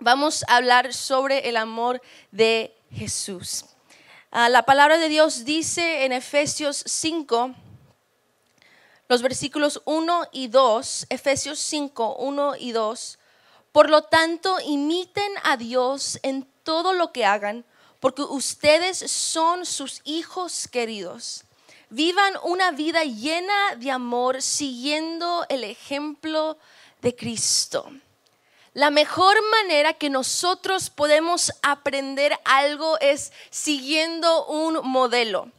vamos a hablar sobre el amor de Jesús. Ah, la palabra de Dios dice en Efesios 5, los versículos 1 y 2, Efesios 5, 1 y 2. Por lo tanto, imiten a Dios en todo lo que hagan, porque ustedes son sus hijos queridos. Vivan una vida llena de amor siguiendo el ejemplo de Cristo. La mejor manera que nosotros podemos aprender algo es siguiendo un modelo.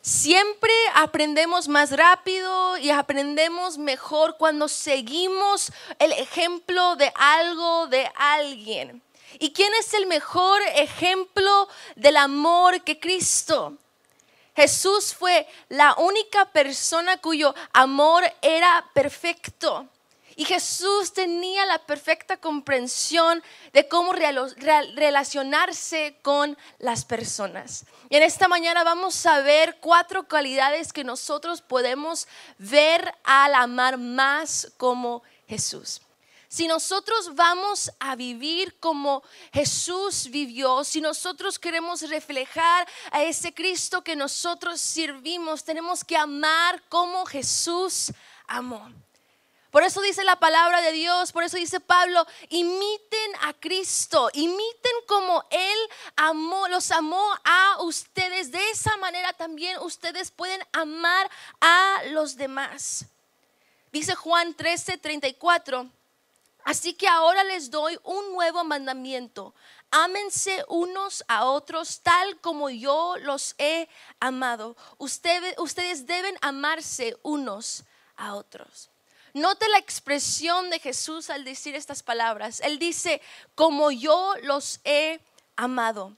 Siempre aprendemos más rápido y aprendemos mejor cuando seguimos el ejemplo de algo, de alguien. ¿Y quién es el mejor ejemplo del amor que Cristo? Jesús fue la única persona cuyo amor era perfecto. Y Jesús tenía la perfecta comprensión de cómo relacionarse con las personas. Y en esta mañana vamos a ver cuatro cualidades que nosotros podemos ver al amar más como Jesús. Si nosotros vamos a vivir como Jesús vivió, si nosotros queremos reflejar a ese Cristo que nosotros servimos, tenemos que amar como Jesús amó. Por eso dice la palabra de Dios, por eso dice Pablo, imiten a Cristo, imiten como Él amó, los amó a ustedes. De esa manera también ustedes pueden amar a los demás. Dice Juan 13, 34. Así que ahora les doy un nuevo mandamiento. Ámense unos a otros tal como yo los he amado. Ustedes, ustedes deben amarse unos a otros. Note la expresión de Jesús al decir estas palabras. Él dice, como yo los he amado.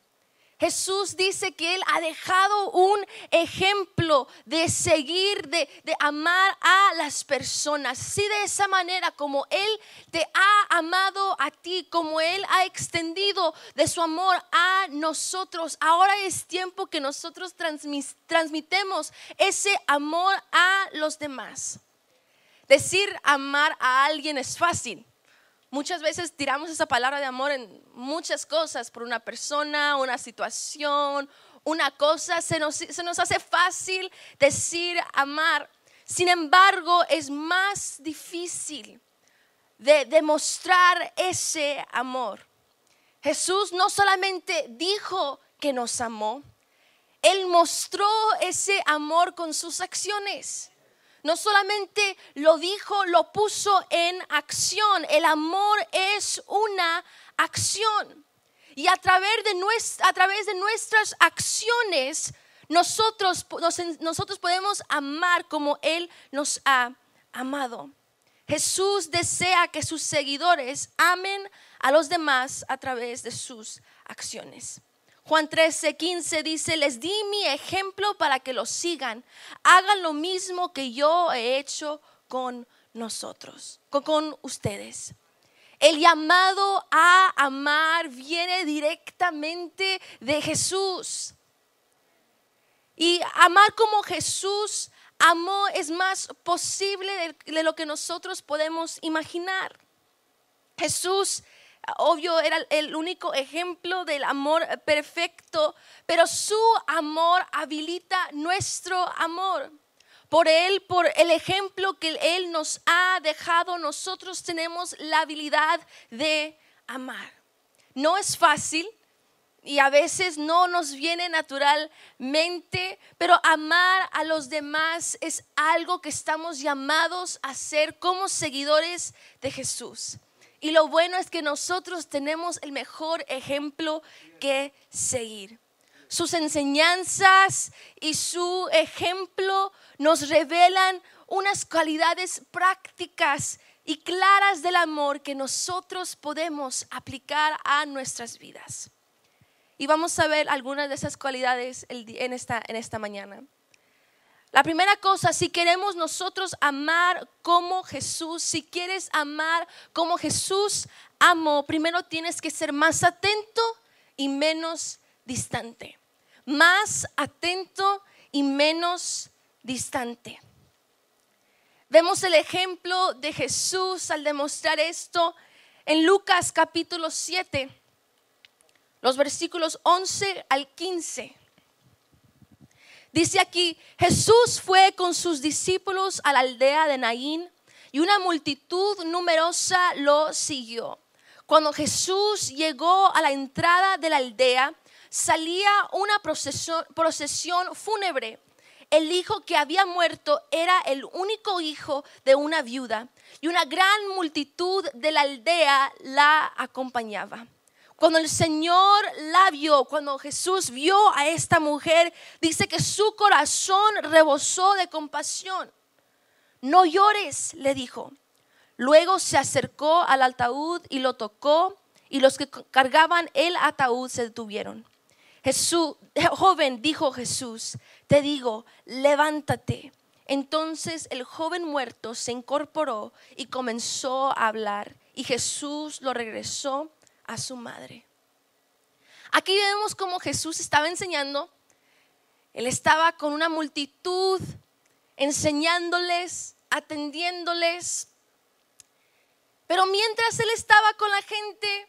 Jesús dice que Él ha dejado un ejemplo de seguir, de, amar a las personas. Si de esa manera como Él te ha amado a ti, como Él ha extendido de su amor a nosotros, ahora es tiempo que nosotros transmitemos ese amor a los demás. Decir amar a alguien es fácil. Muchas veces tiramos esa palabra de amor en muchas cosas, por una persona, una situación, una cosa. Se nos, hace fácil decir amar. Sin embargo, es más difícil de demostrar ese amor. Jesús no solamente dijo que nos amó, Él mostró ese amor con sus acciones no solamente lo dijo, lo puso en acción. El amor es una acción. Y a través de, nuestras acciones, nosotros podemos amar como Él nos ha amado. Jesús desea que sus seguidores amen a los demás a través de sus acciones. Juan 13, 15 dice, les di mi ejemplo para que lo sigan. Hagan lo mismo que yo he hecho con nosotros, con, ustedes. El llamado a amar viene directamente de Jesús. Y amar como Jesús amó es más posible de, de lo que nosotros podemos imaginar. Jesús obvio era el único ejemplo del amor perfecto, pero su amor habilita nuestro amor. Por Él, por el ejemplo que Él nos ha dejado, nosotros tenemos la habilidad de amar. No es fácil y a veces no nos viene naturalmente, pero amar a los demás es algo que estamos llamados a hacer como seguidores de Jesús. Y lo bueno es que nosotros tenemos el mejor ejemplo que seguir. Sus enseñanzas y su ejemplo nos revelan unas cualidades prácticas y claras del amor que nosotros podemos aplicar a nuestras vidas. Y vamos a ver algunas de esas cualidades en esta, mañana. La primera cosa, si queremos nosotros amar como Jesús, si quieres amar como Jesús amó, primero tienes que ser más atento y menos distante. Más atento y menos distante. Vemos el ejemplo de Jesús al demostrar esto en Lucas capítulo 7, los versículos 11 al 15. Dice aquí, Jesús fue con sus discípulos a la aldea de Naín y una multitud numerosa lo siguió. Cuando Jesús llegó a la entrada de la aldea, salía una procesión, procesión fúnebre. El hijo que había muerto era el único hijo de una viuda y una gran multitud de la aldea la acompañaba. Cuando el Señor la vio, cuando Jesús vio a esta mujer, dice que su corazón rebosó de compasión. No llores, le dijo. Luego se acercó al ataúd y lo tocó y los que cargaban el ataúd se detuvieron. Jesús, joven, dijo Jesús, te digo, levántate. Entonces el joven muerto se incorporó y comenzó a hablar y Jesús lo regresó a su madre. Aquí vemos cómo Jesús estaba enseñando. Él estaba con una multitud enseñándoles, atendiéndoles. Pero mientras él estaba con la gente,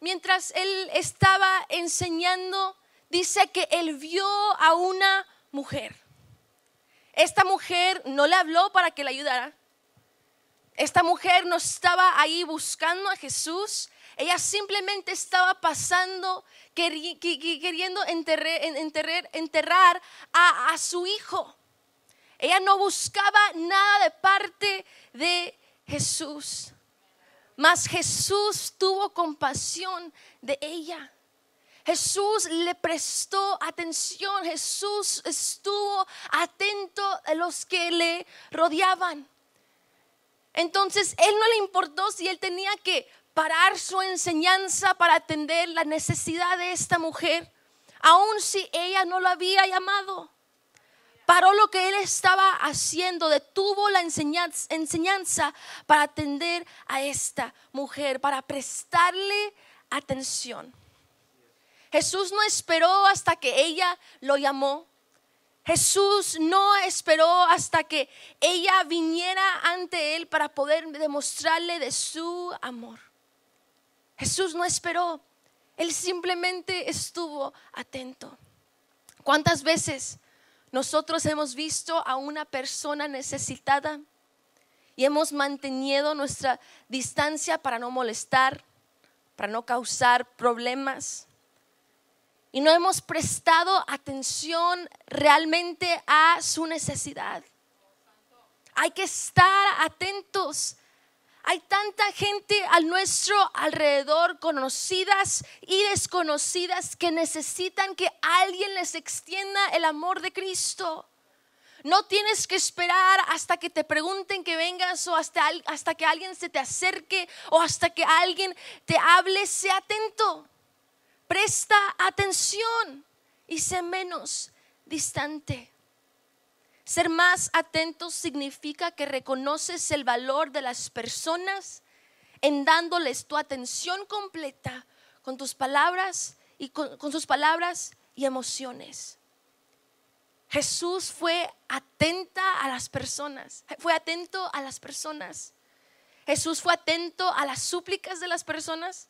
mientras él estaba enseñando, dice que él vio a una mujer. Esta mujer no le habló para que le ayudara. Esta mujer no estaba ahí buscando a Jesús. Ella simplemente estaba pasando, queriendo enterrar, a, a su hijo. Ella no buscaba nada de parte de Jesús. Mas Jesús tuvo compasión de ella. Jesús le prestó atención. Jesús estuvo atento a los que le rodeaban. Entonces, él no le importó si él tenía que parar su enseñanza para atender la necesidad de esta mujer, aun si ella no lo había llamado. Paró lo que él estaba haciendo, detuvo la enseñanza, para atender a esta mujer, para prestarle atención. Jesús no esperó hasta que ella lo llamó. Jesús no esperó hasta que ella viniera ante él para poder demostrarle de su amor. Jesús no esperó, Él simplemente estuvo atento. ¿Cuántas veces nosotros hemos visto a una persona necesitada y hemos mantenido nuestra distancia para no molestar, para no causar problemas? Y no hemos prestado atención realmente a su necesidad. Hay que estar atentos hay tanta gente a nuestro alrededor, conocidas y desconocidas, que necesitan que alguien les extienda el amor de Cristo. No tienes que esperar hasta que te pregunten que vengas o hasta, hasta que alguien se te acerque o hasta que alguien te hable. Sé atento, presta atención y sé menos distante. Ser más atento significa que reconoces el valor de las personas en dándoles tu atención completa con tus palabras y con, sus palabras y emociones. Jesús fue atenta a las personas, fue atento a las personas. Jesús fue atento a las súplicas de las personas.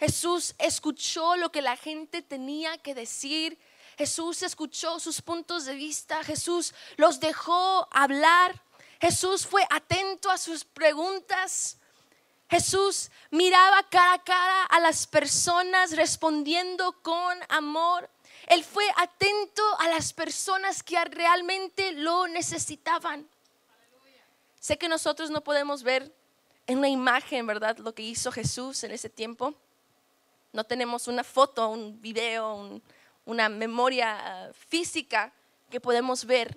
Jesús escuchó lo que la gente tenía que decir Jesús escuchó sus puntos de vista, Jesús los dejó hablar, Jesús fue atento a sus preguntas. Jesús miraba cara a cara a las personas respondiendo con amor. Él fue atento a las personas que realmente lo necesitaban. Sé que nosotros no podemos ver en una imagen, ¿verdad? Lo que hizo Jesús en ese tiempo. No tenemos una foto, un video, un, una memoria ah, física que podemos ver,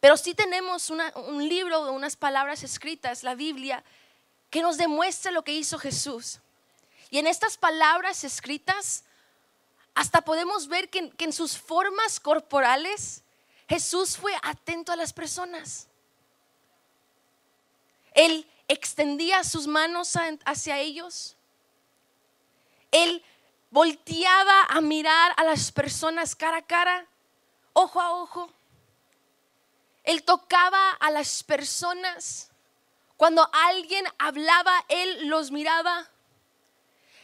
pero sí tenemos un libro, unas palabras escritas, la Biblia, que nos demuestra lo que hizo Jesús. Y en estas palabras escritas, hasta podemos ver que, que en sus formas corporales, Jesús fue atento a las personas. Él extendía sus manos hacia ellos. Él volteaba a mirar a las personas cara a cara, ojo a ojo. Él tocaba a las personas Cuando alguien hablaba, Él los miraba.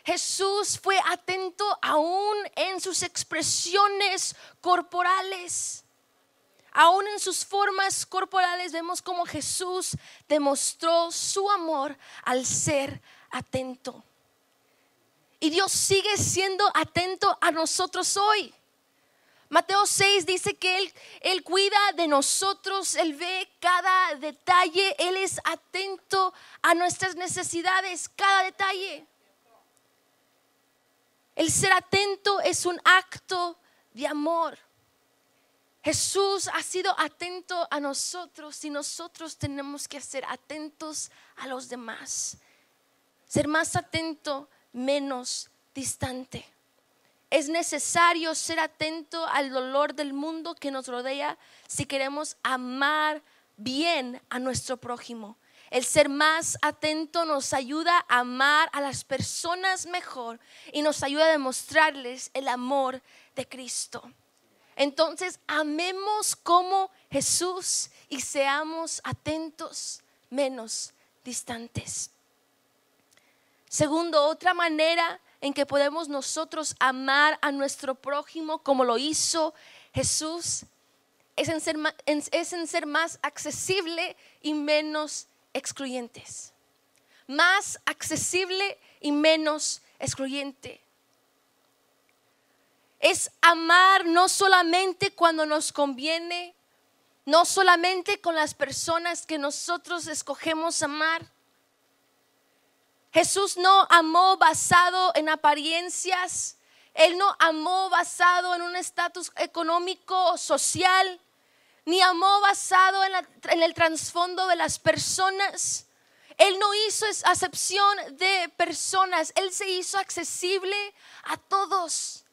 Jesús fue atento aún en sus expresiones corporales. Aún en sus formas corporales vemos como Jesús demostró su amor al ser atento. Y Dios sigue siendo atento a nosotros hoy. Mateo 6 dice que él, él cuida de nosotros, Él ve cada detalle, Él es atento a nuestras necesidades, cada detalle. El ser atento es un acto de amor. Jesús ha sido atento a nosotros y nosotros tenemos que ser atentos a los demás. Ser más atento, menos distante. Es necesario ser atento al dolor del mundo que nos rodea si queremos amar bien a nuestro prójimo. El ser más atento nos ayuda a amar a las personas mejor y nos ayuda a demostrarles el amor de Cristo. Entonces, amemos como Jesús y seamos atentos, menos distantes. Segundo, otra manera en que podemos nosotros amar a nuestro prójimo como lo hizo Jesús es en ser, más accesible y menos excluyentes. Más accesible y menos excluyente es amar no solamente cuando nos conviene, no solamente con las personas que nosotros escogemos amar. Jesús no amó basado en apariencias, Él no amó basado en un estatus económico, social, ni amó basado en, en el trasfondo de las personas. Él no hizo acepción de personas, Él se hizo accesible a todos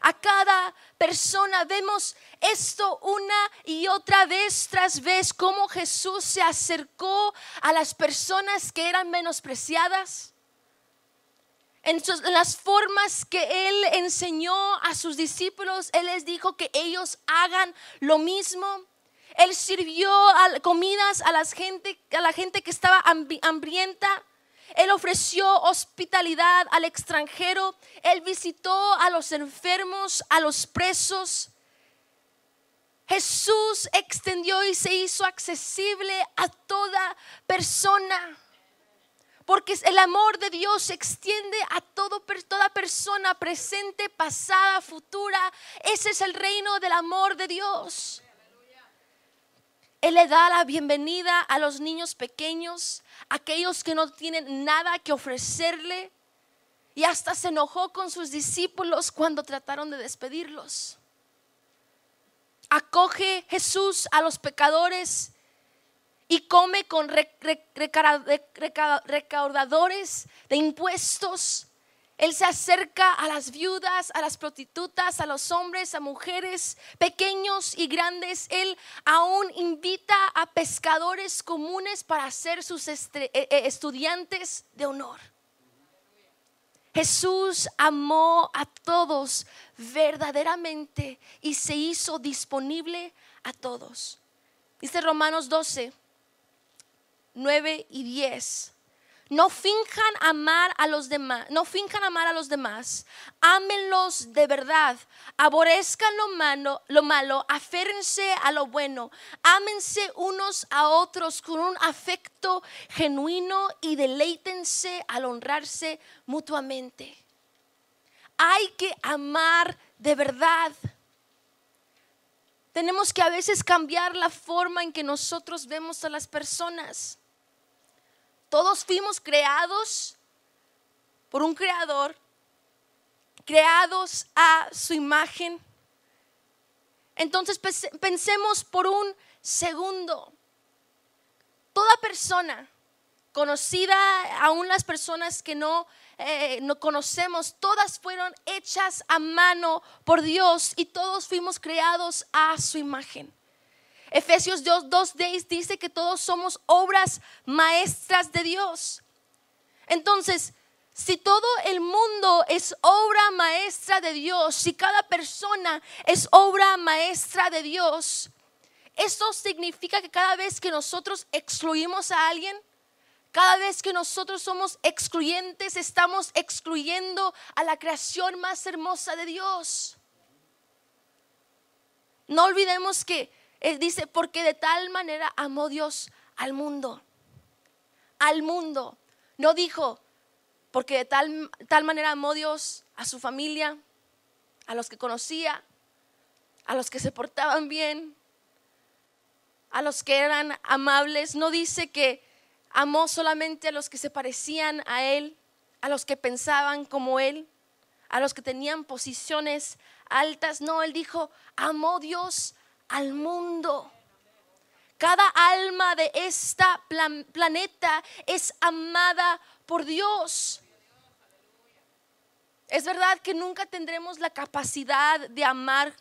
a cada persona. Vemos esto una y otra vez tras vez, cómo Jesús se acercó a las personas que eran menospreciadas. En, las formas que Él enseñó a sus discípulos, Él les dijo que ellos hagan lo mismo. Él sirvió comidas a, gente, a la gente que estaba hambrienta. Él ofreció hospitalidad al extranjero. Él visitó a los enfermos, a los presos. Jesús extendió y se hizo accesible a toda persona. Porque el amor de Dios se extiende a todo, toda persona, presente, pasada, futura. Ese es el reino del amor de Dios. Él le da la bienvenida a los niños pequeños, aquellos que no tienen nada que ofrecerle. Y hasta se enojó con sus discípulos cuando trataron de despedirlos. Acoge Jesús a los pecadores y come con recaudadores de impuestos él se acerca a las viudas, a las prostitutas, a los hombres, a mujeres, pequeños y grandes. Él aún invita a pescadores comunes para ser sus eh, eh, estudiantes de honor. Jesús amó a todos verdaderamente y se hizo disponible a todos. Dice Romanos 12, 9 y 10. No finjan amar a los demás, no finjan amar a los demás. Ámenlos de verdad. Aborrezcan lo malo, lo malo, aférense a lo bueno. Ámense unos a otros con un afecto genuino y deleítense al honrarse mutuamente. Hay que amar de verdad. Tenemos que a veces cambiar la forma en que nosotros vemos a las personas. Todos fuimos creados por un creador, creados a su imagen. Entonces pensemos por un segundo, toda persona conocida, aún las personas que no, eh, no conocemos, todas fueron hechas a mano por Dios y todos fuimos creados a su imagen. Efesios 2, dice que todos somos obras maestras de Dios. Entonces, si todo el mundo es obra maestra de Dios, si cada persona es obra maestra de Dios, ¿eso significa que cada vez que nosotros excluimos a alguien, Cada vez que nosotros somos excluyentes, estamos excluyendo a la creación más hermosa de Dios. No olvidemos que Él dice, porque de tal manera amó Dios al mundo. Al mundo. No dijo, porque de tal, tal manera amó Dios a su familia, a los que conocía, a los que se portaban bien, a los que eran amables. No dice que amó solamente a los que se parecían a Él, a los que pensaban como Él, a los que tenían posiciones altas. No, Él dijo, amó Dios al mundo. Cada alma de esta planeta es amada por Dios. Es verdad que nunca tendremos la capacidad de amar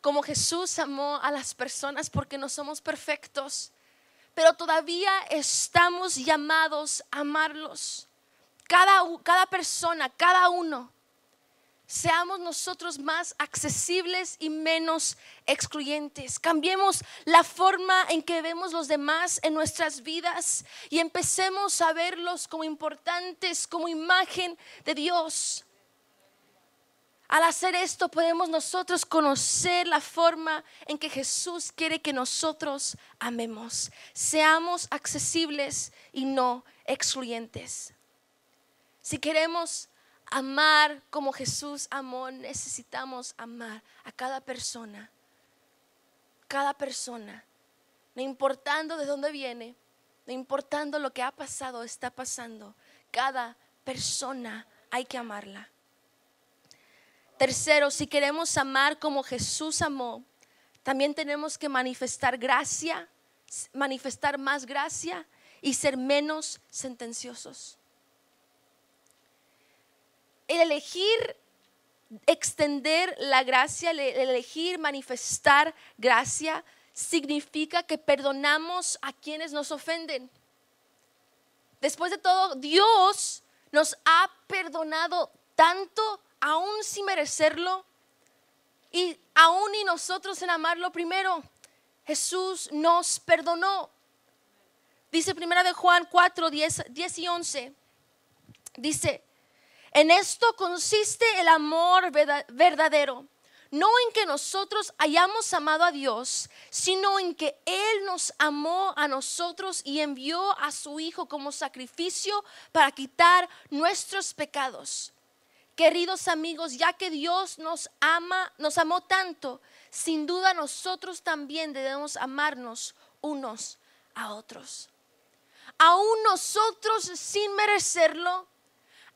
como Jesús amó a las personas porque no somos perfectos pero todavía estamos llamados a amarlos. Cada, cada persona, cada uno. Seamos nosotros más accesibles y menos excluyentes. Cambiemos la forma en que vemos los demás en nuestras vidas y empecemos a verlos como importantes, como imagen de Dios. Al hacer esto podemos nosotros conocer la forma en que Jesús quiere que nosotros amemos. Seamos accesibles y no excluyentes. Si queremos amar como Jesús amó, necesitamos amar a cada persona. Cada persona. No importando de dónde viene, no importando lo que ha pasado, está pasando. Cada persona hay que amarla. Tercero, si queremos amar como Jesús amó, también tenemos que manifestar gracia, manifestar más gracia y ser menos sentenciosos. El elegir extender la gracia, el elegir manifestar gracia, significa que perdonamos a quienes nos ofenden. Después de todo, Dios nos ha perdonado tanto aún sin merecerlo y aún y nosotros en amarlo primero, Jesús nos perdonó. Dice primera de Juan 4, 10, 10 y 11. Dice, en esto consiste el amor verdadero, no en que nosotros hayamos amado a Dios, sino en que Él nos amó a nosotros y envió a su Hijo como sacrificio para quitar nuestros pecados. Queridos amigos, ya que Dios nos ama, nos amó tanto, sin duda nosotros también debemos amarnos unos a otros. Aún nosotros sin merecerlo,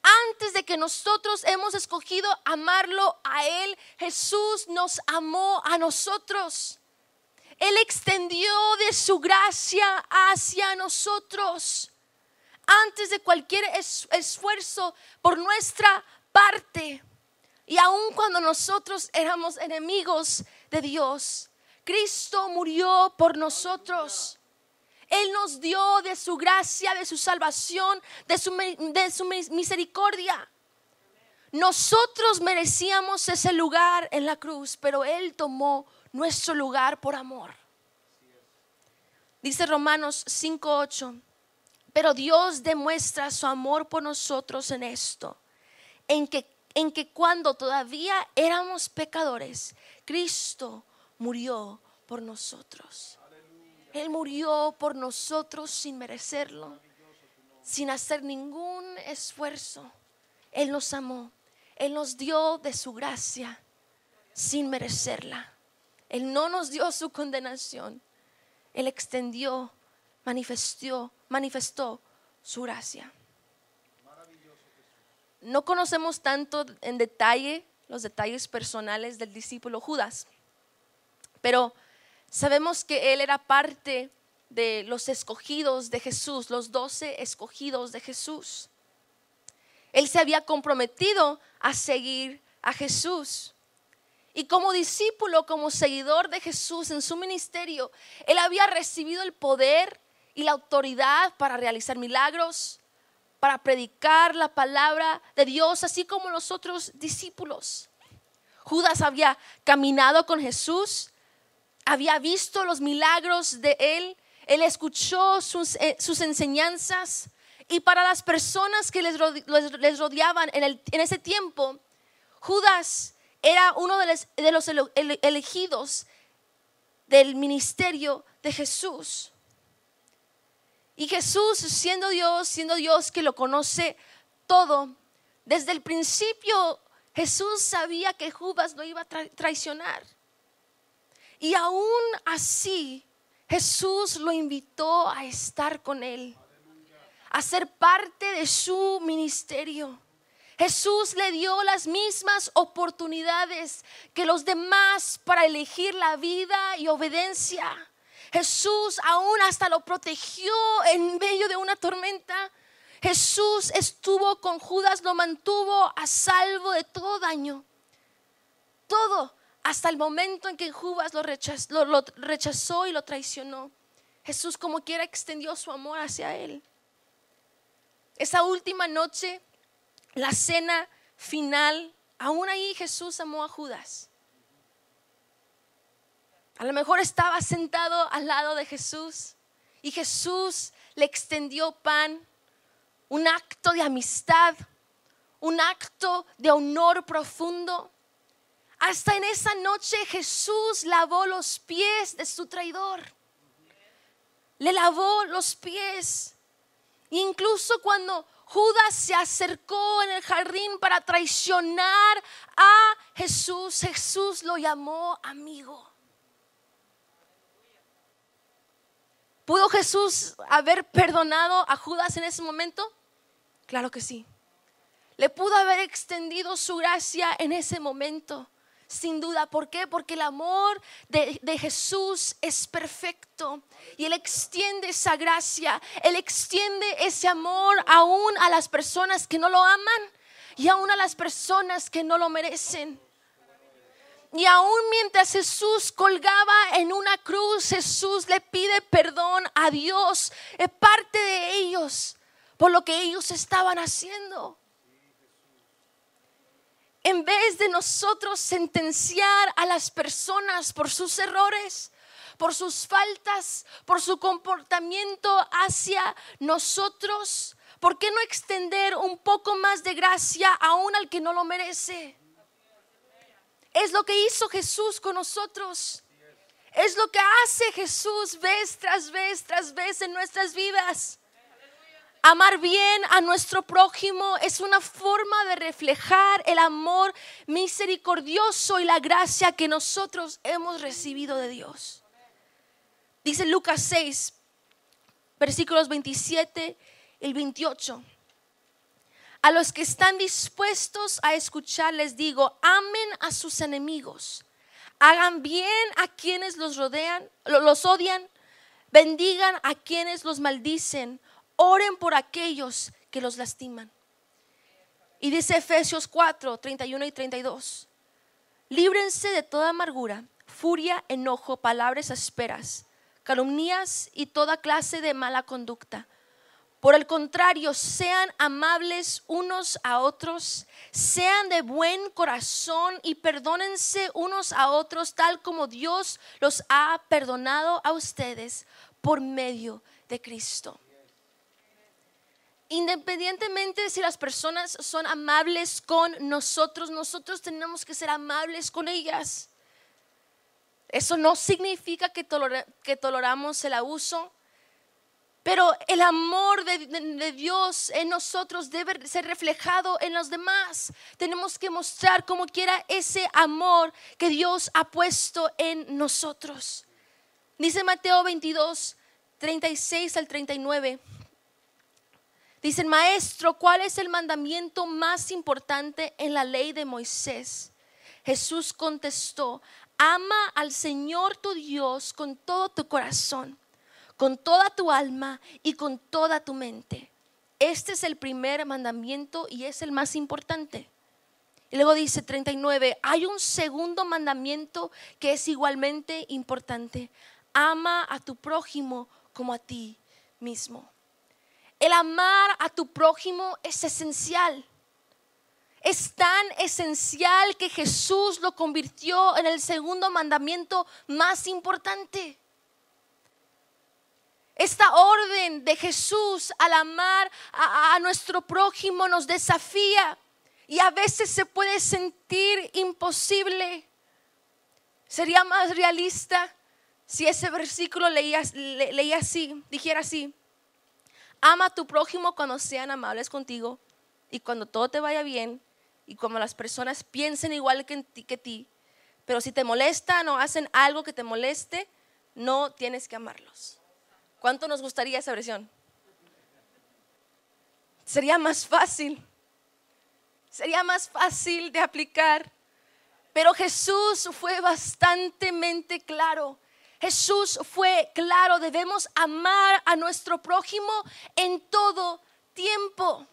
antes de que nosotros hemos escogido amarlo a Él, Jesús nos amó a nosotros. Él extendió de su gracia hacia nosotros. Antes de cualquier esfuerzo por nuestra parte. Y aun cuando nosotros éramos enemigos de Dios, Cristo murió por nosotros. Él nos dio de su gracia, de su salvación, de su, de su misericordia. Nosotros merecíamos ese lugar en la cruz, pero Él tomó nuestro lugar por amor. Dice Romanos 5:8, pero Dios demuestra su amor por nosotros en esto en que, en que cuando todavía éramos pecadores, Cristo murió por nosotros. Él murió por nosotros sin merecerlo, sin hacer ningún esfuerzo. Él nos amó, Él nos dio de su gracia sin merecerla. Él no nos dio su condenación, Él extendió, manifestó, manifestó su gracia no conocemos tanto en detalle los detalles personales del discípulo Judas, pero sabemos que él era parte de los escogidos de Jesús, los doce escogidos de Jesús. Él se había comprometido a seguir a Jesús. Y como discípulo, como seguidor de Jesús en su ministerio, él había recibido el poder y la autoridad para realizar milagros, para predicar la palabra de Dios, así como los otros discípulos. Judas había caminado con Jesús, había visto los milagros de él, él escuchó sus, eh, enseñanzas Y para las personas que les, rode- les- les rodeaban en, ese tiempo, Judas era uno de los, elegidos del ministerio de Jesús. Y Jesús, siendo Dios, siendo Dios que lo conoce todo, desde el principio Jesús sabía que Judas lo iba a tra- traicionar. Y aún así, Jesús lo invitó a estar con él, a ser parte de su ministerio. Jesús le dio las mismas oportunidades que los demás para elegir la vida y obediencia. Jesús aún hasta lo protegió en medio de una tormenta. Jesús estuvo con Judas, lo mantuvo a salvo de todo daño. Todo hasta el momento en que Judas lo rechazó, lo- rechazó y lo traicionó. Jesús como quiera extendió su amor hacia él. Esa última noche, la cena final, aún ahí Jesús amó a Judas. A lo mejor estaba sentado al lado de Jesús y Jesús le extendió pan, un acto de amistad, un acto de honor profundo. Hasta en esa noche Jesús lavó los pies de su traidor. Le lavó los pies. Incluso cuando Judas se acercó en el jardín para traicionar a Jesús, Jesús lo llamó amigo. ¿Pudo Jesús haber perdonado a Judas en ese momento? Claro que sí. Le pudo haber extendido su gracia en ese momento. Sin duda, ¿por qué? Porque el amor de, Jesús es perfecto y Él extiende esa gracia, Él extiende ese amor aún a las personas que no lo aman y aún a las personas que no lo merecen. Y aún mientras Jesús colgaba en una cruz, Jesús le pide perdón a Dios, es parte de ellos, por lo que ellos estaban haciendo. En vez de nosotros sentenciar a las personas por sus errores, por sus faltas, por su comportamiento hacia nosotros, ¿por qué no extender un poco más de gracia aún al que no lo merece? Es lo que hizo Jesús con nosotros. Es lo que hace Jesús vez tras vez tras vez en nuestras vidas. Amar bien a nuestro prójimo es una forma de reflejar el amor misericordioso y la gracia que nosotros hemos recibido de Dios. Dice Lucas 6, versículos 27 y 28. A los que están dispuestos a escuchar les digo, amen a sus enemigos, hagan bien a quienes los rodean, lo- los odian, bendigan a quienes los maldicen, oren por aquellos que los lastiman. Y dice Efesios 4, 31 y 32. Líbrense de toda amargura, furia, enojo, palabras asperas, calumnias y toda clase de mala conducta. Por el contrario, sean amables unos a otros, sean de buen corazón y perdónense unos a otros tal como Dios los ha perdonado a ustedes por medio de Cristo. Independientemente si las personas son amables con nosotros, nosotros tenemos que ser amables con ellas. Eso no significa que, tolera- que toleramos el abuso, pero el amor de Dios en nosotros debe ser reflejado en los demás. Tenemos que mostrar como quiera ese amor que Dios ha puesto en nosotros. Dice Mateo 22, 36 al 39. Dicen, maestro, ¿cuál es el mandamiento más importante en la ley de Moisés? Jesús contestó, ama al Señor tu Dios con todo tu corazón, con toda tu alma y con toda tu mente. Este es el primer mandamiento y es el más importante. Y luego dice 39, hay un segundo mandamiento que es igualmente importante. Ama a tu prójimo como a ti mismo. El amar a tu prójimo es esencial. Es tan esencial que Jesús lo convirtió en el segundo mandamiento más importante. Esta orden de Jesús al amar a, a nuestro prójimo nos desafía y a veces se puede sentir imposible. Sería más realista si ese versículo leía, leía así, dijera así, ama a tu prójimo cuando sean amables contigo y cuando todo te vaya bien y como las personas piensen igual que, ti, que ti. Pero si te molestan o hacen algo que te moleste, no tienes que amarlos. ¿Cuánto nos gustaría esa versión? Sería más fácil. Sería más fácil de aplicar. Pero Jesús fue bastante claro. Jesús fue claro, debemos amar a nuestro prójimo en todo tiempo.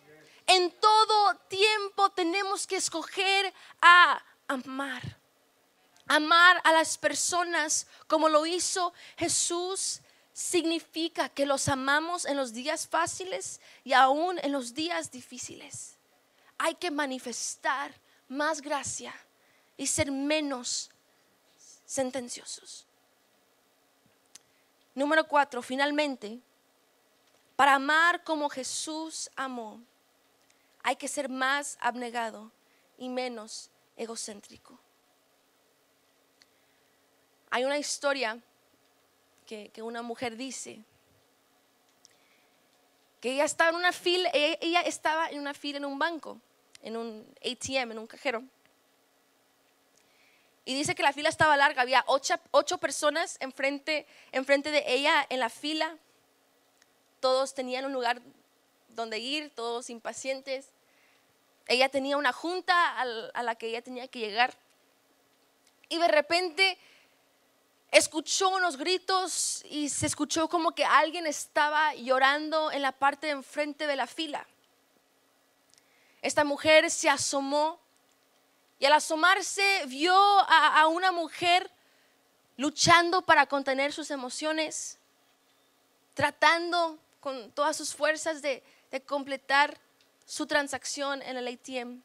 En todo tiempo tenemos que escoger a amar. Amar a las personas como lo hizo Jesús significa que los amamos en los días fáciles y aún en los días difíciles. Hay que manifestar más gracia y ser menos sentenciosos. Número cuatro, finalmente, para amar como Jesús amó, hay que ser más abnegado y menos egocéntrico. Hay una historia que, que, una mujer dice que ella estaba en una fila, ella estaba en una fila en un banco, en un ATM, en un cajero. Y dice que la fila estaba larga, había ocho, personas enfrente, enfrente de ella en la fila. Todos tenían un lugar donde ir, todos impacientes. Ella tenía una junta a la que ella tenía que llegar. Y de repente escuchó unos gritos y se escuchó como que alguien estaba llorando en la parte de enfrente de la fila. Esta mujer se asomó y al asomarse vio a, una mujer luchando para contener sus emociones, tratando con todas sus fuerzas de, completar su transacción en el ATM.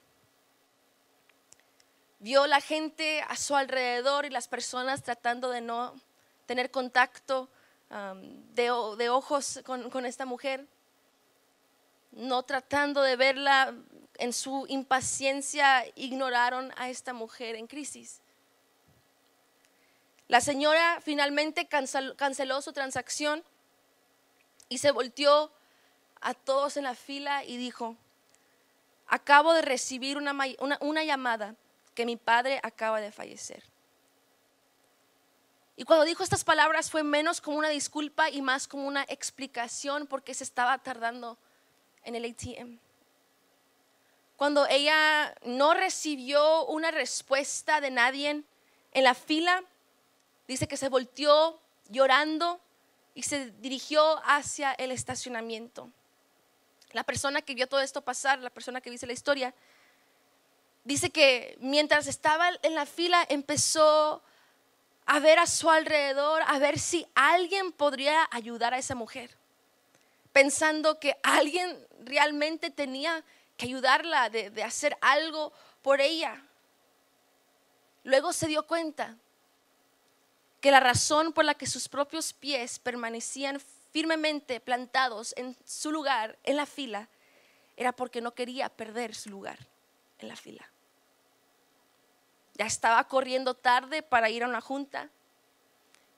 Vio la gente a su alrededor y las personas tratando de no tener contacto um, de, ojos con esta mujer, no tratando de verla en su impaciencia ignoraron a esta mujer en crisis. La señora finalmente canceló, su transacción y se volteó a todos en la fila y dijo, acabo de recibir una, una, llamada que mi padre acaba de fallecer. Y cuando dijo estas palabras fue menos como una disculpa y más como una explicación porque se estaba tardando en el ATM cuando ella no recibió una respuesta de nadie en la fila, dice que se volteó llorando y se dirigió hacia el estacionamiento. La persona que vio todo esto pasar, la persona que dice la historia, dice que mientras estaba en la fila empezó a ver a su alrededor, a ver si alguien podría ayudar a esa mujer, pensando que alguien realmente tenía que ayudarla, de, hacer algo por ella. Luego se dio cuenta que la razón por la que sus propios pies permanecían firmemente plantados en su lugar, en la fila, era porque no quería perder su lugar en la fila. Ya estaba corriendo tarde para ir a una junta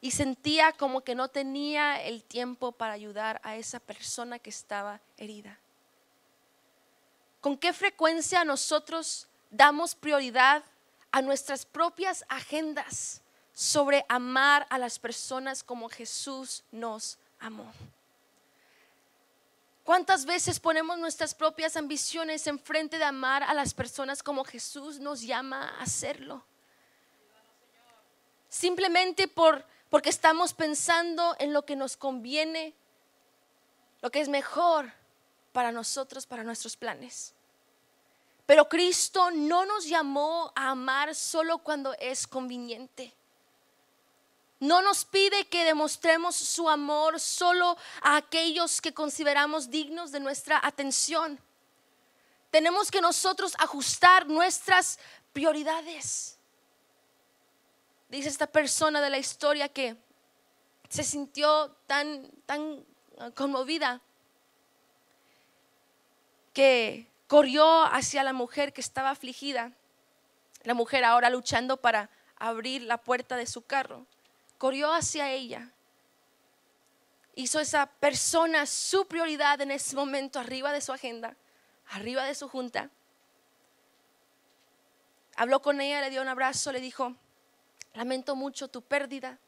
y sentía como que no tenía el tiempo para ayudar a esa persona que estaba herida. ¿Con qué frecuencia nosotros damos prioridad a nuestras propias agendas sobre amar a las personas como Jesús nos amó? ¿Cuántas veces ponemos nuestras propias ambiciones enfrente de amar a las personas como Jesús nos llama a hacerlo? Simplemente por, porque estamos pensando en lo que nos conviene, lo que es mejor para nosotros, para nuestros planes. Pero Cristo no nos llamó a amar solo cuando es conveniente. No nos pide que demostremos su amor solo a aquellos que consideramos dignos de nuestra atención. Tenemos que nosotros ajustar nuestras prioridades. Dice esta persona de la historia que se sintió tan, tan conmovida que corrió hacia la mujer que estaba afligida, la mujer ahora luchando para abrir la puerta de su carro, corrió hacia ella. Hizo esa persona su prioridad en ese momento arriba de su agenda, arriba de su junta. Habló con ella, le dio un abrazo, le dijo, lamento mucho tu pérdida.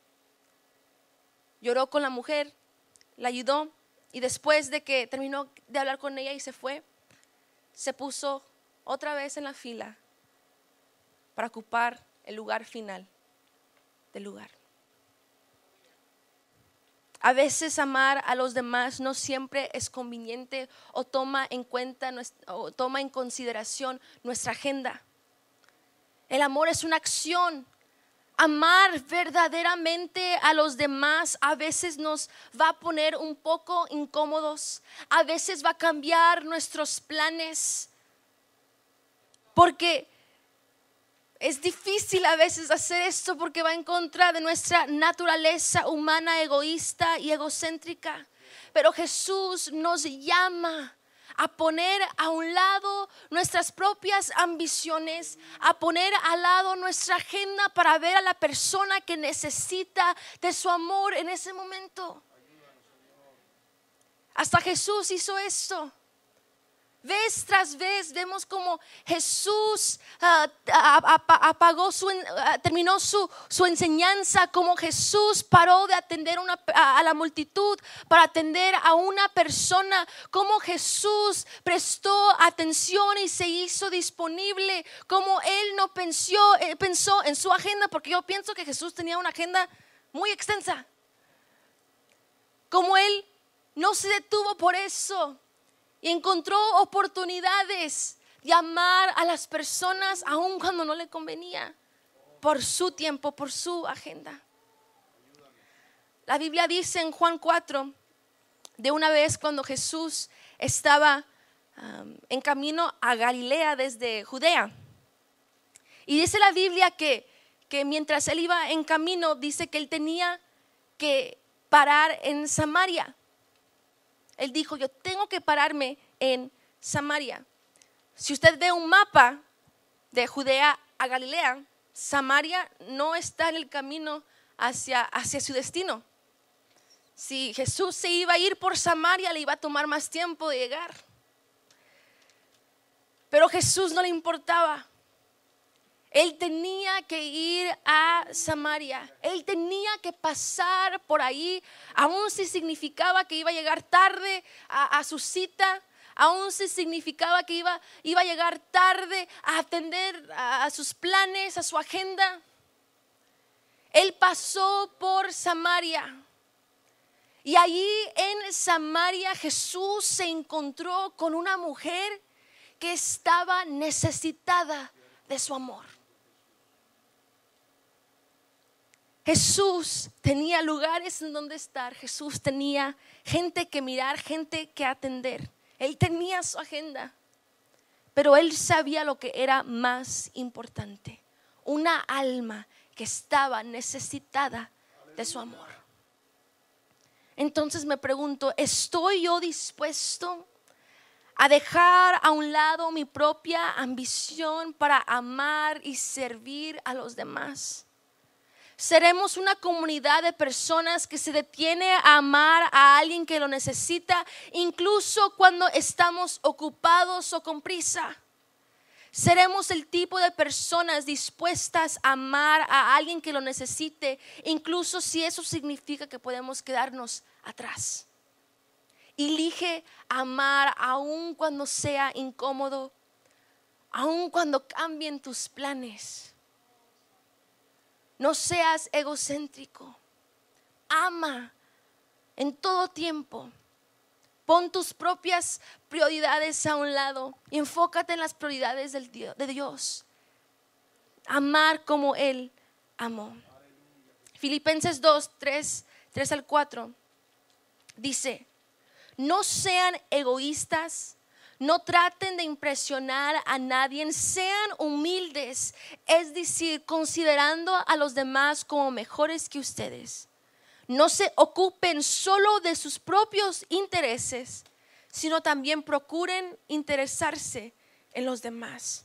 Lloró con la mujer, la ayudó y después de que terminó de hablar con ella y se fue, se puso otra vez en la fila para ocupar el lugar final del lugar. A veces amar a los demás no siempre es conveniente o toma en cuenta o toma en consideración nuestra agenda. El amor es una acción. Amar verdaderamente a los demás a veces nos va a poner un poco incómodos, a veces va a cambiar nuestros planes, porque es difícil a veces hacer esto porque va en contra de nuestra naturaleza humana egoísta y egocéntrica. Pero Jesús nos llama a poner a un lado nuestras propias ambiciones, a poner al lado nuestra agenda para ver a la persona que necesita de su amor en ese momento. Hasta Jesús hizo esto. Vez tras vez vemos como Jesús ah, apagó su, ah, terminó su, su, enseñanza, como Jesús paró de atender a, la multitud para atender a una persona, como Jesús prestó atención y se hizo disponible, como Él no pensó, eh, pensó en su agenda, porque yo pienso que Jesús tenía una agenda muy extensa, como Él no se detuvo por eso y encontró oportunidades de amar a las personas aun cuando no le convenía, por su tiempo, por su agenda. La Biblia dice en Juan 4, de una vez cuando Jesús estaba en camino a Galilea desde Judea. Y dice la Biblia que, que mientras él iba en camino, dice que él tenía que parar en Samaria. Él dijo, yo tengo que pararme en Samaria. Si usted ve un mapa de Judea a Galilea, Samaria no está en el camino hacia, hacia su destino. Si Jesús se iba a ir por Samaria, le iba a tomar más tiempo de llegar. Pero Jesús no le importaba. Él tenía que ir a Samaria. Él tenía que pasar por ahí, aun si significaba que iba a llegar tarde a, su cita, aun si significaba que iba, iba a llegar tarde a atender a, a sus planes, a su agenda. Él pasó por Samaria. Y allí en Samaria Jesús se encontró con una mujer que estaba necesitada de su amor. Jesús tenía lugares en donde estar, Jesús tenía gente que mirar, gente que atender. Él tenía su agenda, pero él sabía lo que era más importante, una alma que estaba necesitada de su amor. Entonces me pregunto, ¿estoy yo dispuesto a dejar a un lado mi propia ambición para amar y servir a los demás? Seremos una comunidad de personas que se detiene a amar a alguien que lo necesita, incluso cuando estamos ocupados o con prisa. Seremos el tipo de personas dispuestas a amar a alguien que lo necesite, incluso si eso significa que podemos quedarnos atrás. Elige amar aun cuando sea incómodo, aun cuando cambien tus planes. No seas egocéntrico. Ama en todo tiempo. Pon tus propias prioridades a un lado y enfócate en las prioridades de Dios. Amar como Él amó. Filipenses 2, 3, 3 al 4 dice, no sean egoístas no traten de impresionar a nadie, sean humildes, es decir, considerando a los demás como mejores que ustedes. no se ocupen solo de sus propios intereses, sino también procuren interesarse en los demás.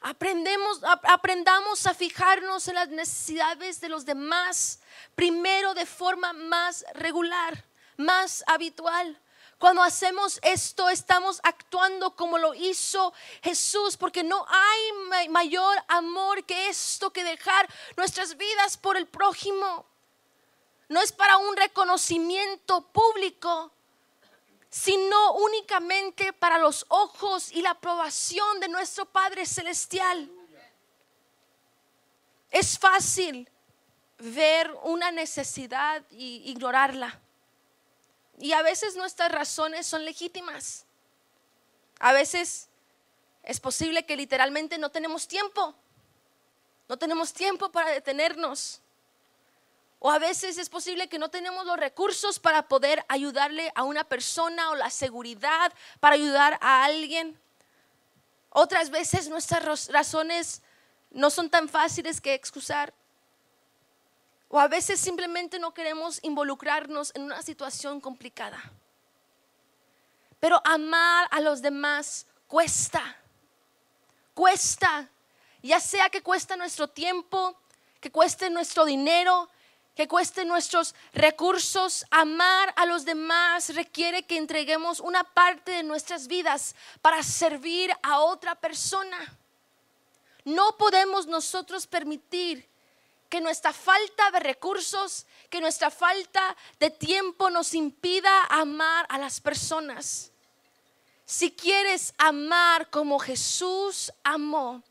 Aprendamos a fijarnos en las necesidades de los demás, primero de forma más regular, más habitual. Cuando hacemos esto, estamos actuando como lo hizo Jesús, porque no hay mayor amor que esto, que dejar nuestras vidas por el prójimo. No es para un reconocimiento público, sino únicamente para los ojos y la aprobación de nuestro Padre Celestial. Es fácil ver una necesidad e ignorarla. Y a veces nuestras razones son legítimas. A veces es posible que literalmente no tenemos tiempo. No tenemos tiempo para detenernos. O a veces es posible que no tenemos los recursos para poder ayudarle a una persona o la seguridad para ayudar a alguien. Otras veces nuestras razones no son tan fáciles que excusar. O a veces simplemente no queremos involucrarnos en una situación complicada. Pero amar a los demás cuesta. Cuesta. Ya sea que cuesta nuestro tiempo, que cueste nuestro dinero, que cueste nuestros recursos. Amar a los demás requiere que entreguemos una parte de nuestras vidas para servir a otra persona. No podemos nosotros permitir que nuestra falta de recursos, que nuestra falta de tiempo nos impida amar a las personas. Si quieres amar como Jesús amó,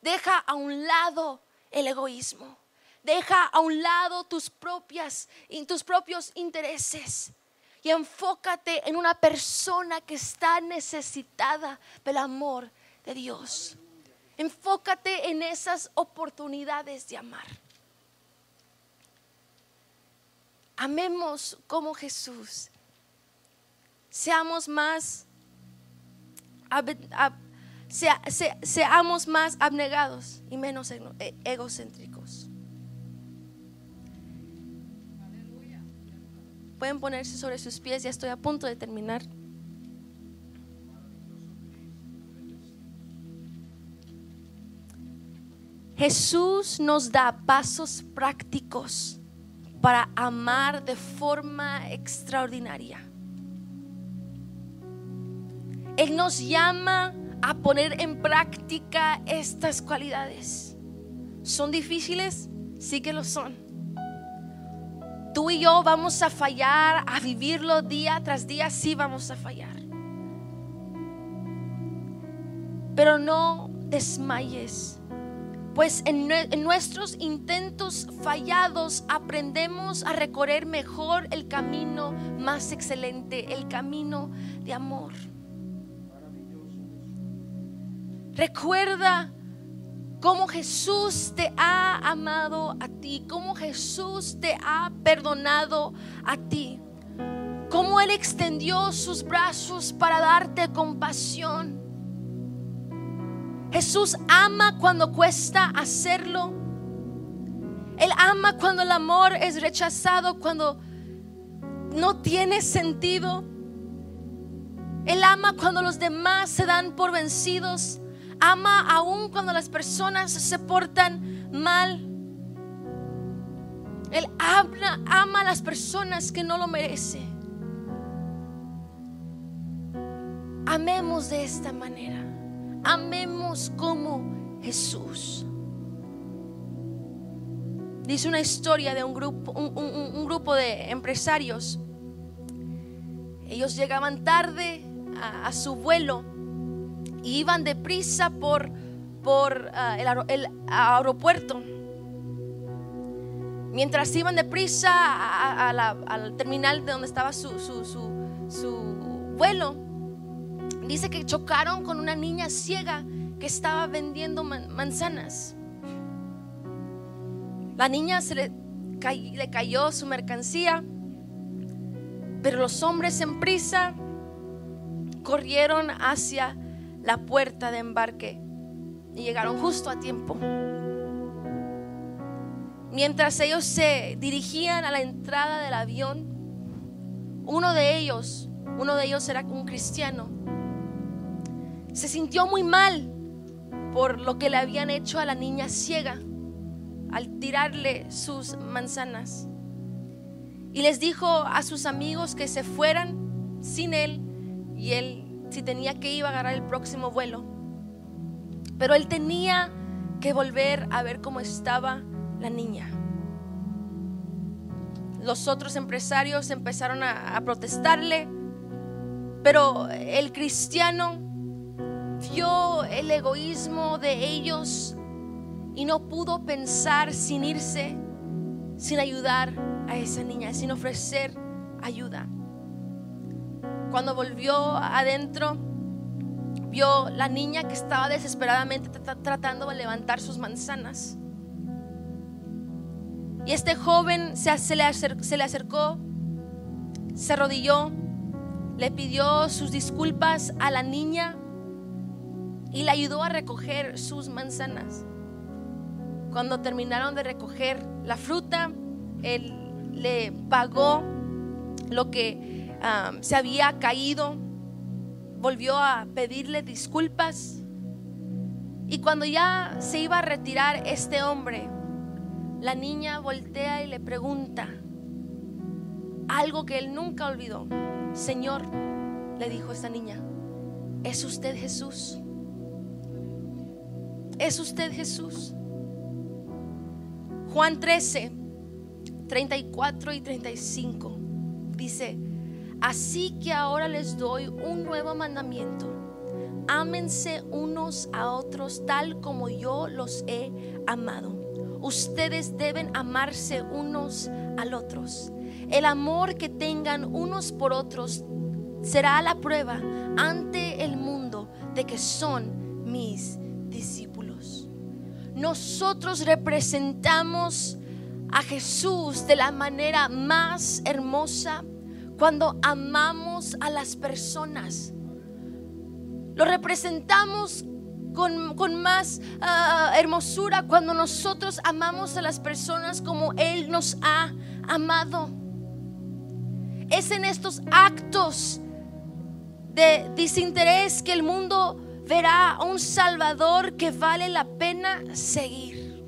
deja a un lado el egoísmo. Deja a un lado tus propias tus propios intereses y enfócate en una persona que está necesitada del amor de Dios. Enfócate en esas oportunidades de amar. Amemos como Jesús. Seamos más seamos más abnegados y menos e, egocéntricos. Pueden ponerse sobre sus pies, ya estoy a punto de terminar. Jesús nos da pasos prácticos para amar de forma extraordinaria. Él nos llama a poner en práctica estas cualidades. ¿Son difíciles? Sí que lo son. Tú y yo vamos a fallar, a vivirlo día tras día, sí vamos a fallar. Pero no desmayes, pues en, nuestros intentos fallados aprendemos a recorrer mejor el camino más excelente, el camino de amor. Recuerda cómo Jesús te ha amado a ti, cómo Jesús te ha perdonado a ti, cómo Él extendió sus brazos para darte compasión. Jesús ama cuando cuesta hacerlo. Él ama cuando el amor es rechazado, cuando no tiene sentido. Él ama cuando los demás se dan por vencidos ama aún cuando las personas se portan mal. Él ama, ama a las personas que no lo merecen. Amemos de esta manera. Amemos como Jesús. Dice una historia de un grupo, un, grupo de empresarios. Ellos llegaban tarde a su vuelo y iban deprisa por, por ah, el, aeropuerto. Mientras iban deprisa a, al terminal de donde estaba su, su, vuelo, dice que chocaron con una niña ciega que estaba vendiendo manzanas. La niña se le, le cayó su mercancía, pero los hombres en prisa corrieron hacia la puerta de embarque y llegaron justo a tiempo. Mientras ellos se dirigían a la entrada del avión, uno de ellos, uno de ellos era un cristiano, se sintió muy mal por lo que le habían hecho a la niña ciega al tirarle sus manzanas. Y les dijo a sus amigos que se fueran sin él y él si tenía que ir a agarrar el próximo vuelo. Pero él tenía que volver a ver cómo estaba la niña. Los otros empresarios empezaron a, a protestarle, pero el cristiano vio el egoísmo de ellos y no pudo pensar sin irse, sin ayudar a esa niña, sin ofrecer ayuda. Cuando volvió adentro, vio la niña que estaba desesperadamente tratando de levantar sus manzanas. Y este joven se, le se le acercó, se arrodilló, le pidió sus disculpas a la niña y le ayudó a recoger sus manzanas. Cuando terminaron de recoger la fruta, él le pagó lo que se había caído, volvió a pedirle disculpas. Y cuando ya se iba a retirar este hombre, la niña voltea y le pregunta algo que él nunca olvidó. Señor, le dijo esta niña, ¿es usted Jesús? ¿Es usted Jesús? Juan 13, 34 y 35 dice, así que ahora les doy un nuevo mandamiento. Ámense unos a otros tal como yo los he amado. Ustedes deben amarse unos al otros. El amor que tengan unos por otros será la prueba ante el mundo de que son mis discípulos. Nosotros representamos a Jesús de la manera más hermosa cuando amamos a las personas. Lo representamos con, más ah, hermosura cuando nosotros amamos a las personas como Él nos ha amado. Es en estos actos de desinterés que el mundo verá a un Salvador que vale la pena seguir.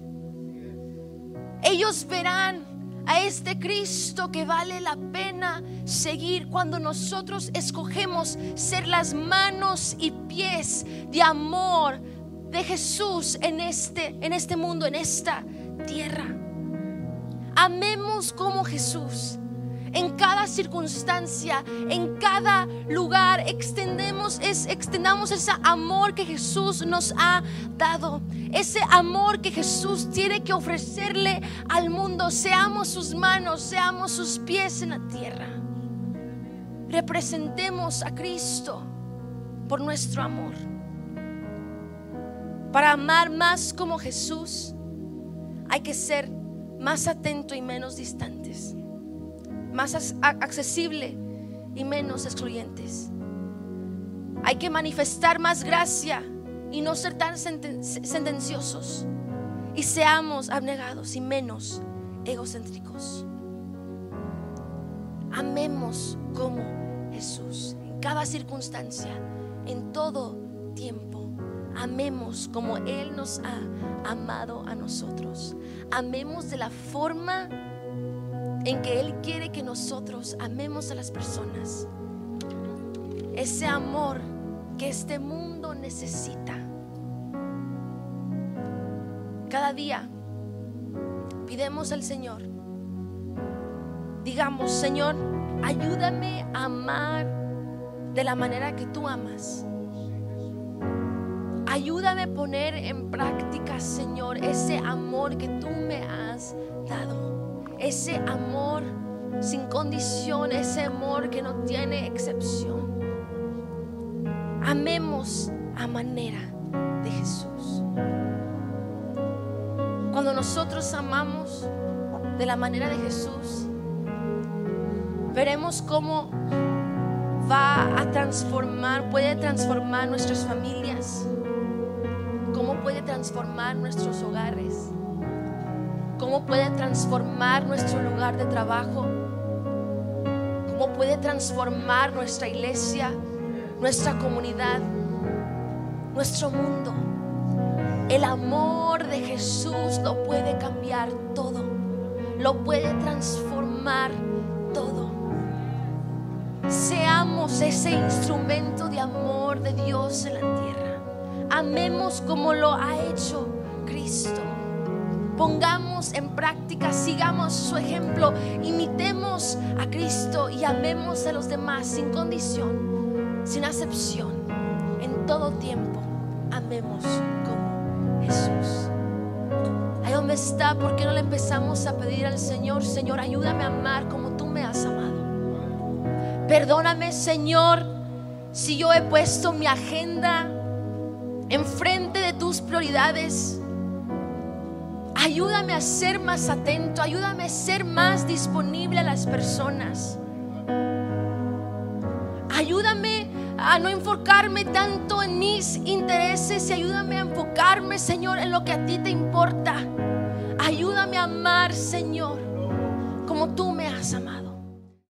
Ellos verán a este Cristo que vale la pena seguir cuando nosotros escogemos ser las manos y pies de amor de Jesús en este, en este mundo, en esta tierra. Amemos como Jesús en cada circunstancia, en cada lugar, extendemos, extendamos ese amor que Jesús nos ha dado, ese amor que Jesús tiene que ofrecerle al mundo. Seamos sus manos, seamos sus pies en la tierra. Representemos a Cristo por nuestro amor. Para amar más como Jesús, hay que ser más atento y menos distantes más accesible y menos excluyentes. Hay que manifestar más gracia y no ser tan sentenciosos. Y seamos abnegados y menos egocéntricos. Amemos como Jesús en cada circunstancia, en todo tiempo. Amemos como Él nos ha amado a nosotros. Amemos de la forma en que Él quiere que nosotros amemos a las personas. Ese amor que este mundo necesita. Cada día pidemos al Señor. Digamos, Señor, ayúdame a amar de la manera que tú amas. Ayúdame a poner en práctica, Señor, ese amor que tú me has dado ese amor sin condición, ese amor que no tiene excepción. Amemos a manera de Jesús. Cuando nosotros amamos de la manera de Jesús, veremos cómo va a transformar, puede transformar nuestras familias, cómo puede transformar nuestros hogares cómo puede transformar nuestro lugar de trabajo, cómo puede transformar nuestra iglesia, nuestra comunidad, nuestro mundo. El amor de Jesús lo puede cambiar todo, lo puede transformar todo. Seamos ese instrumento de amor de Dios en la tierra. Amemos como lo ha hecho Cristo. En práctica, sigamos su ejemplo, imitemos a Cristo y amemos a los demás sin condición, sin acepción, en todo tiempo. Amemos como Jesús. Ahí donde está, ¿por qué no le empezamos a pedir al Señor, Señor, ayúdame a amar como tú me has amado? Perdóname, Señor, si yo he puesto mi agenda enfrente de tus prioridades. Ayúdame a ser más atento, ayúdame a ser más disponible a las personas. Ayúdame a no enfocarme tanto en mis intereses y ayúdame a enfocarme, Señor, en lo que a ti te importa. Ayúdame a amar, Señor, como tú me has amado.